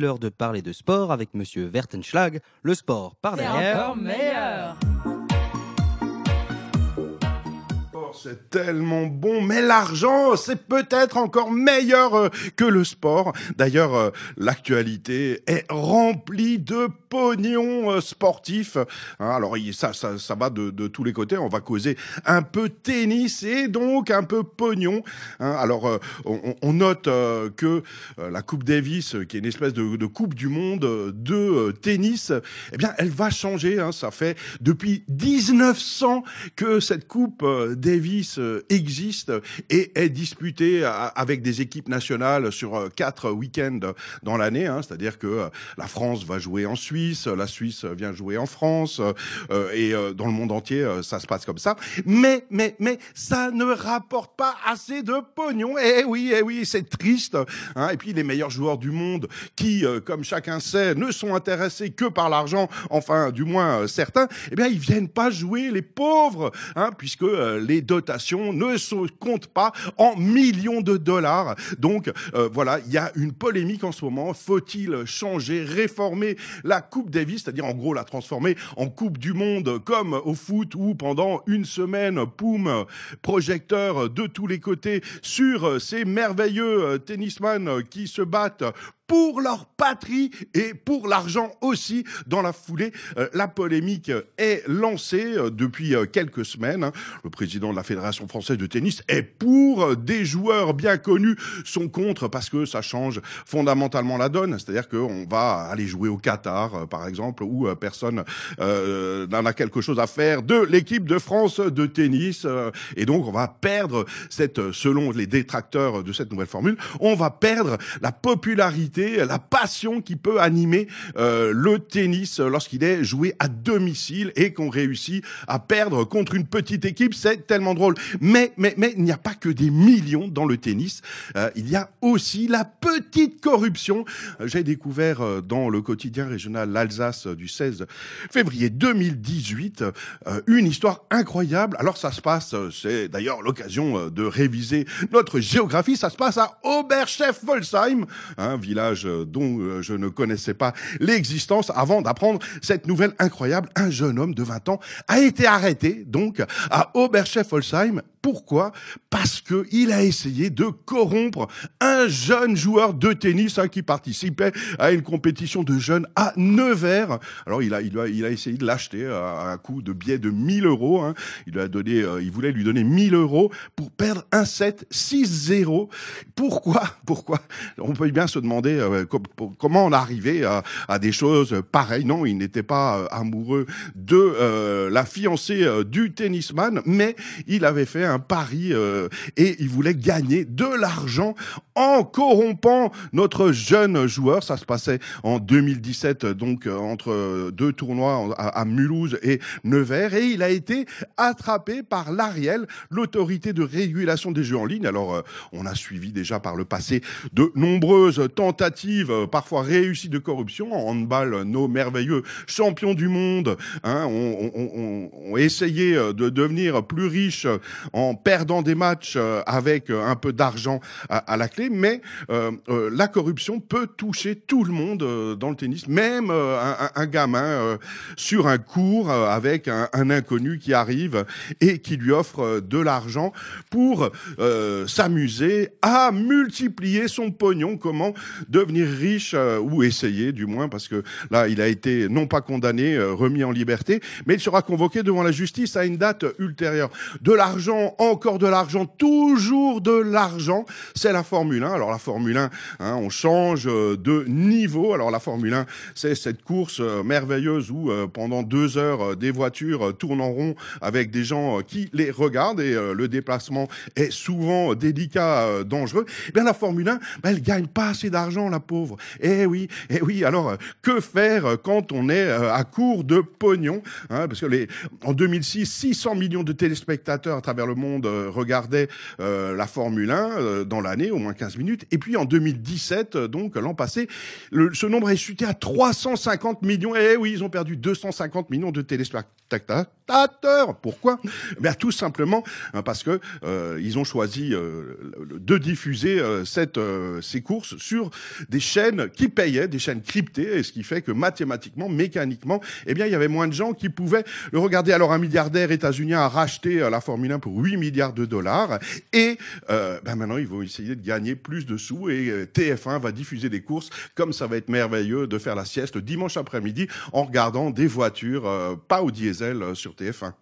L'heure de parler de sport avec Monsieur Vertenschlag, le sport par derrière. meilleur. C'est tellement bon, mais l'argent, c'est peut-être encore meilleur euh, que le sport. D'ailleurs, euh, l'actualité est remplie de pognon euh, sportif. Hein, alors ça, ça, ça va de, tous les côtés. On va causer un peu tennis et donc un peu pognon. Hein, alors on, on, note que la Coupe Davis, qui est une espèce de, de Coupe du Monde de tennis, eh bien, elle va changer. Hein, ça fait depuis 1900 que cette Coupe Davis euh, existe et est disputé avec des équipes nationales sur euh, quatre week-ends dans l'année. Hein. C'est-à-dire que euh, la France va jouer en Suisse, la Suisse vient jouer en France, et dans le monde entier, ça se passe comme ça. Mais, mais, mais, ça ne rapporte pas assez de pognon. Eh oui, eh oui, c'est triste. Hein. Et puis les meilleurs joueurs du monde, qui, comme chacun sait, ne sont intéressés que par l'argent, enfin, du moins certains, eh bien, ils viennent pas jouer les pauvres, hein, puisque les ne se compte pas en millions de dollars. Donc euh, voilà, il y a une polémique en ce moment. Faut-il changer, réformer la Coupe Davis, c'est-à-dire en gros la transformer en Coupe du Monde comme au foot où pendant une semaine, poum, projecteur de tous les côtés sur ces merveilleux euh, tennisman qui se battent pour leur patrie et pour l'argent aussi. Dans la foulée, euh, la polémique est lancée euh, depuis euh, quelques semaines. Hein. Le président de la Fédération française de tennis est pour, des joueurs bien connus sont contre parce que ça change fondamentalement la donne. C'est-à-dire qu'on va aller jouer au Qatar, par exemple, où personne n'en a quelque chose à faire de l'équipe de France de tennis. et donc, on va perdre cette, selon les détracteurs de cette nouvelle formule, on va perdre la popularité la passion qui peut animer euh, le tennis lorsqu'il est joué à domicile et qu'on réussit à perdre contre une petite équipe. C'est tellement drôle. Mais, mais, mais il n'y a pas que des millions dans le tennis. Euh, il y a aussi la petite corruption. Euh, j'ai découvert dans le quotidien régional l'Alsace du 16 février 2018 une histoire incroyable. Alors ça se passe, c'est d'ailleurs l'occasion de réviser notre géographie. Ça se passe à Oberchef-Wolsheim, un village euh, dont euh, je ne connaissais pas l'existence avant d'apprendre cette nouvelle incroyable. Un jeune homme de 20 ans a été arrêté donc à Oberchef-Holzheim pourquoi? Parce que il a essayé de corrompre un jeune joueur de tennis hein, qui participait à une compétition de jeunes à Nevers. Alors il a, il a, il a essayé de l'acheter à un coût de billet de 1000 euros. Hein. Il a donné, euh, il voulait lui donner 1000 euros pour perdre un set 6-0. Pourquoi? Pourquoi? On peut bien se demander euh, comment on arrivait à, à, des choses pareilles. Non, il n'était pas euh, amoureux de la fiancée du tennisman, mais il avait fait un pari euh, et il voulait gagner de l'argent en corrompant notre jeune joueur. Ça se passait en 2017, donc euh, entre deux tournois à, Mulhouse et Nevers, et il a été attrapé par l'Ariel, l'autorité de régulation des jeux en ligne. Alors, euh, on a suivi déjà par le passé de nombreuses tentatives, parfois réussies de corruption. En handball, nos merveilleux champions du monde hein, ont, essayé de devenir plus riches perdant des matchs euh, avec euh, un peu d'argent à, la clé, mais euh, la corruption peut toucher tout le monde dans le tennis, même un, gamin sur un cours avec un, inconnu qui arrive et qui lui offre de l'argent pour s'amuser à multiplier son pognon. Comment devenir riche ou essayer, du moins, parce que là, il a été non pas condamné, remis en liberté, mais il sera convoqué devant la justice à une date ultérieure. De l'argent encore de l'argent, toujours de l'argent. C'est la Formule 1. Alors la Formule 1, hein, on change euh, de niveau. Alors la Formule 1, c'est cette course euh, merveilleuse où euh, pendant deux heures, des voitures tournent en rond avec des gens qui les regardent et le déplacement est souvent délicat, dangereux. Eh bien la Formule 1, ben, elle gagne pas assez d'argent, la pauvre. Eh oui, eh oui. Alors que faire quand on est à court de pognon hein, Parce que les, en 2006, 600 millions de téléspectateurs à travers le monde regardait la Formule 1 dans l'année, au moins 15 minutes. Et puis en 2017, donc l'an passé, ce nombre est chuté à 350 millions. Eh oui, ils ont perdu 250 millions de téléspectateurs. Pourquoi? Ben tout simplement hein, parce que euh, ils ont choisi euh, de diffuser euh, cette, ces courses sur des chaînes qui payaient, des chaînes cryptées, et ce qui fait que mathématiquement, mécaniquement, eh bien, il y avait moins de gens qui pouvaient le regarder. Alors, un milliardaire états-unien a racheté la Formule 1 pour 8 milliards de dollars, et ben maintenant, ils vont essayer de gagner plus de sous, et TF1 va diffuser des courses, comme ça va être merveilleux de faire la sieste dimanche après-midi en regardant des voitures pas au diesel sur TF1.